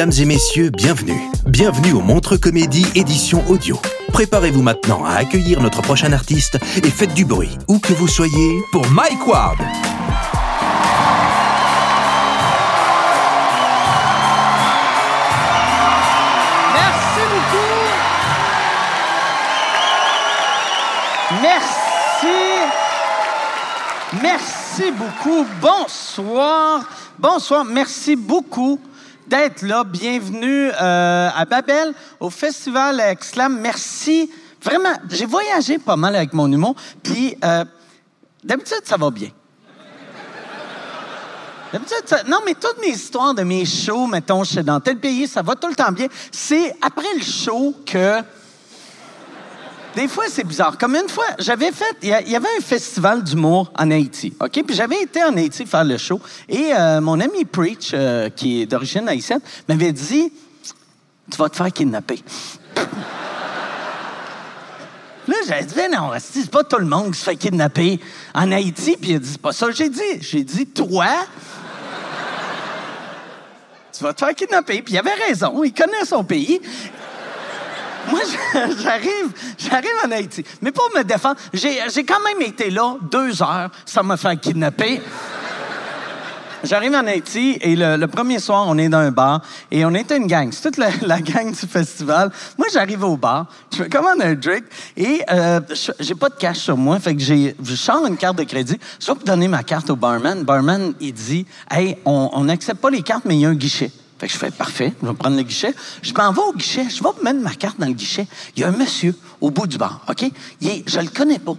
Mesdames et messieurs, bienvenue. Bienvenue au Montre Comédie édition audio. Préparez-vous maintenant à accueillir notre prochain artiste et faites du bruit, où que vous soyez, pour Mike Ward. Merci beaucoup. Merci. Merci beaucoup. Bonsoir. Bonsoir. Merci beaucoup d'être là. Bienvenue euh, à Babel, au Festival Exclam. Merci. Vraiment, j'ai voyagé pas mal avec mon humour. Puis, euh, d'habitude, ça va bien. D'habitude, ça- non, mais toutes mes histoires de mes shows, mettons, je suis dans tel pays, ça va tout le temps bien. C'est après le show que. Des fois, c'est bizarre. Comme une fois, j'avais fait. Il y, avait un festival d'humour en Haïti, OK? Puis j'avais été en Haïti faire le show. Et euh, mon ami Preach, euh, qui est d'origine haïtienne, m'avait dit Tu vas te faire kidnapper. Là, j'avais dit, ben non, c'est pas tout le monde qui se fait kidnapper en Haïti. Puis il a dit, pas ça j'ai dit. J'ai dit, toi, tu vas te faire kidnapper. Puis il avait raison, il connaît son pays. Moi, j'arrive, j'arrive en Haïti. Mais pour me défendre, j'ai, quand même été là deux heures sans me faire kidnapper. J'arrive en Haïti et le, premier soir, on est dans un bar et on était une gang. C'est toute la, gang du festival. Moi, j'arrive au bar, je me commande un drink et euh, j'ai pas de cash sur moi, fait que j'ai, je sors une carte de crédit. Je vais donner ma carte au barman. Le barman, il dit, hey, on n'accepte pas les cartes, mais il y a un guichet. Fait que je fais parfait, je vais prendre le guichet. Je m'en vais au guichet, je vais mettre ma carte dans le guichet. Il y a un monsieur au bout du bar, OK? Il est- je le connais pas.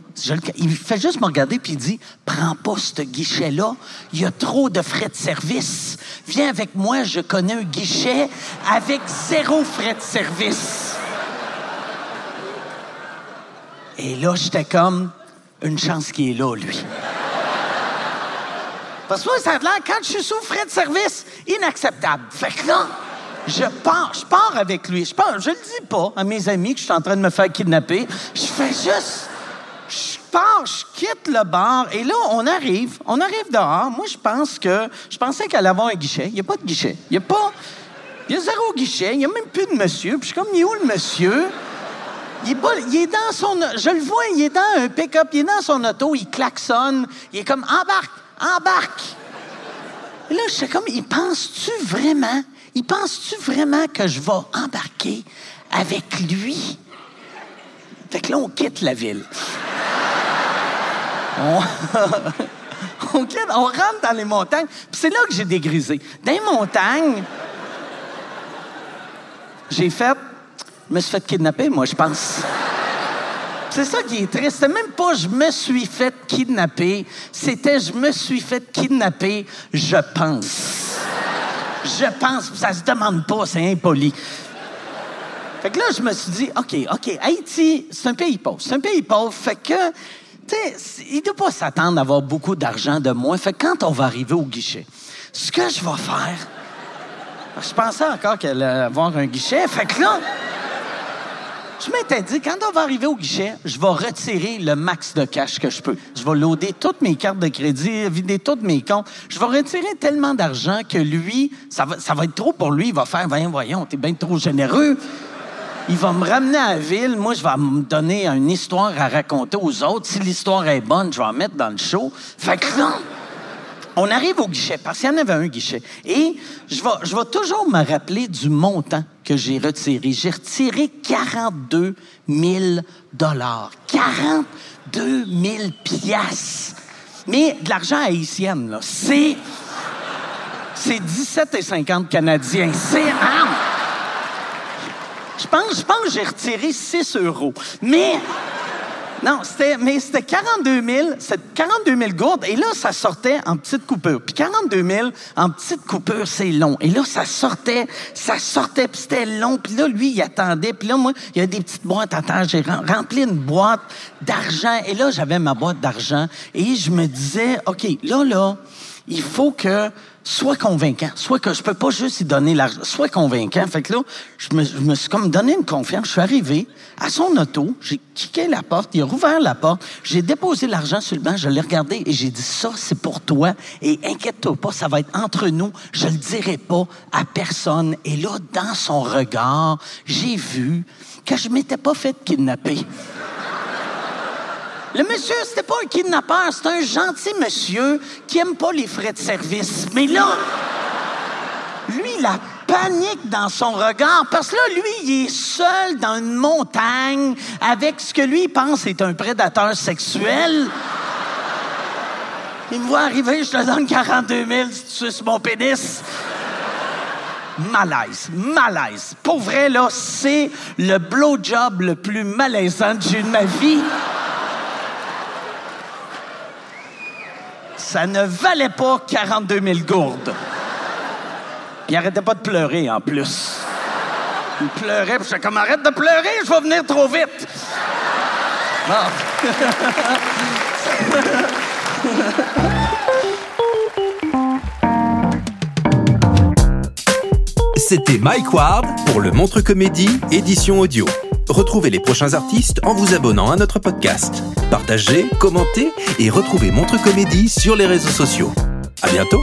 Il fait juste me regarder puis il dit Prends pas ce guichet-là, il y a trop de frais de service. Viens avec moi, je connais un guichet avec zéro frais de service. Et là, j'étais comme une chance qu'il est là, lui. Parce que moi, ça a l'air, quand je suis sous frais de service, inacceptable. Fait que là, je pars, je pars avec lui. Je pars, je le dis pas à mes amis que je suis en train de me faire kidnapper. Je fais juste, je pars, je quitte le bar et là, on arrive, on arrive dehors. Moi, je pense que, je pensais qu'elle allait un guichet. Il n'y a pas de guichet. Il n'y a pas, il y a zéro guichet. Il n'y a même plus de monsieur. Puis je suis comme, il est où le monsieur? Il est, pas- il est dans son... Je le vois, il est dans un pick-up, il est dans son auto, il klaxonne, il est comme « Embarque! Embarque! » Et là, je suis comme, il pense-tu vraiment, il pense-tu vraiment que je vais embarquer avec lui? Fait que là, on quitte la ville. On, on quitte, on rentre dans les montagnes. Puis c'est là que j'ai dégrisé. Dans les montagnes, j'ai fait... Je me suis fait kidnapper, moi, je pense. C'est ça qui est triste. C'était même pas je me suis fait kidnapper. C'était je me suis fait kidnapper, je pense. Je pense, ça se demande pas, c'est impoli. Fait que là, je me suis dit, OK, OK, Haïti, c'est un pays pauvre. C'est un pays pauvre. Fait que, tu sais, il ne doit pas s'attendre d'avoir beaucoup d'argent de moi. Fait que quand on va arriver au guichet, ce que je vais faire, je pensais encore qu'elle allait avoir un guichet. Fait que là, je m'étais dit, quand on va arriver au guichet, je vais retirer le max de cash que je peux. Je vais loader toutes mes cartes de crédit, vider tous mes comptes. Je vais retirer tellement d'argent que lui, ça va, être trop pour lui. Il va faire, voyons, voyons, t'es bien trop généreux. Il va me ramener à la ville. Moi, je vais me donner une histoire à raconter aux autres. Si l'histoire est bonne, je vais en mettre dans le show. Fait que là, on arrive au guichet, parce qu'il y en avait un guichet. Et je vais, toujours me rappeler du montant que j'ai retiré. J'ai retiré 42 000 42 000 piastres. Mais de l'argent haïtienne, là. C'est... C'est 17,50 canadiens. C'est... Je pense, je pense que j'ai retiré 6 euros. Mais... Non, c'était, mais c'était 42 000, c'est 42 000 gourdes, et là, ça sortait en petite coupure. Puis 42 000 en petite coupure, c'est long. Et là, ça sortait, ça sortait, puis c'était long. Puis là, lui, il attendait. Puis là, moi, il y a des petites boîtes terre. J'ai rem- rempli une boîte d'argent. Et là, j'avais ma boîte d'argent. Et je me disais, OK, là, là, il faut que soit convaincant, soit que je peux pas juste lui donner l'argent, soit convaincant. Fait que là, je me, je me suis comme donné une confiance. Je suis arrivé à son auto, j'ai kické la porte, il a rouvert la porte, j'ai déposé l'argent sur le banc, je l'ai regardé et j'ai dit ça, c'est pour toi et inquiète-toi pas, ça va être entre nous, je le dirai pas à personne. Et là, dans son regard, j'ai vu que je m'étais pas fait kidnapper. Le monsieur, c'était pas un kidnappeur, c'est un gentil monsieur qui aime pas les frais de service. Mais là, lui, la panique dans son regard, parce que là, lui, il est seul dans une montagne avec ce que lui pense est un prédateur sexuel. Il me voit arriver, je te donne 42 000 si tu mon pénis. Malaise, malaise. Pour vrai, là, c'est le blowjob le plus malaisant que j'ai eu de ma vie. Ça ne valait pas 42 000 gourdes. Il arrêtait pas de pleurer, en plus. Il pleurait, puis j'étais comme, arrête de pleurer, je vais venir trop vite. C'était Mike Ward pour le Montre Comédie édition audio. Retrouvez les prochains artistes en vous abonnant à notre podcast. Partagez, commentez et retrouvez Montre Comédie sur les réseaux sociaux. À bientôt!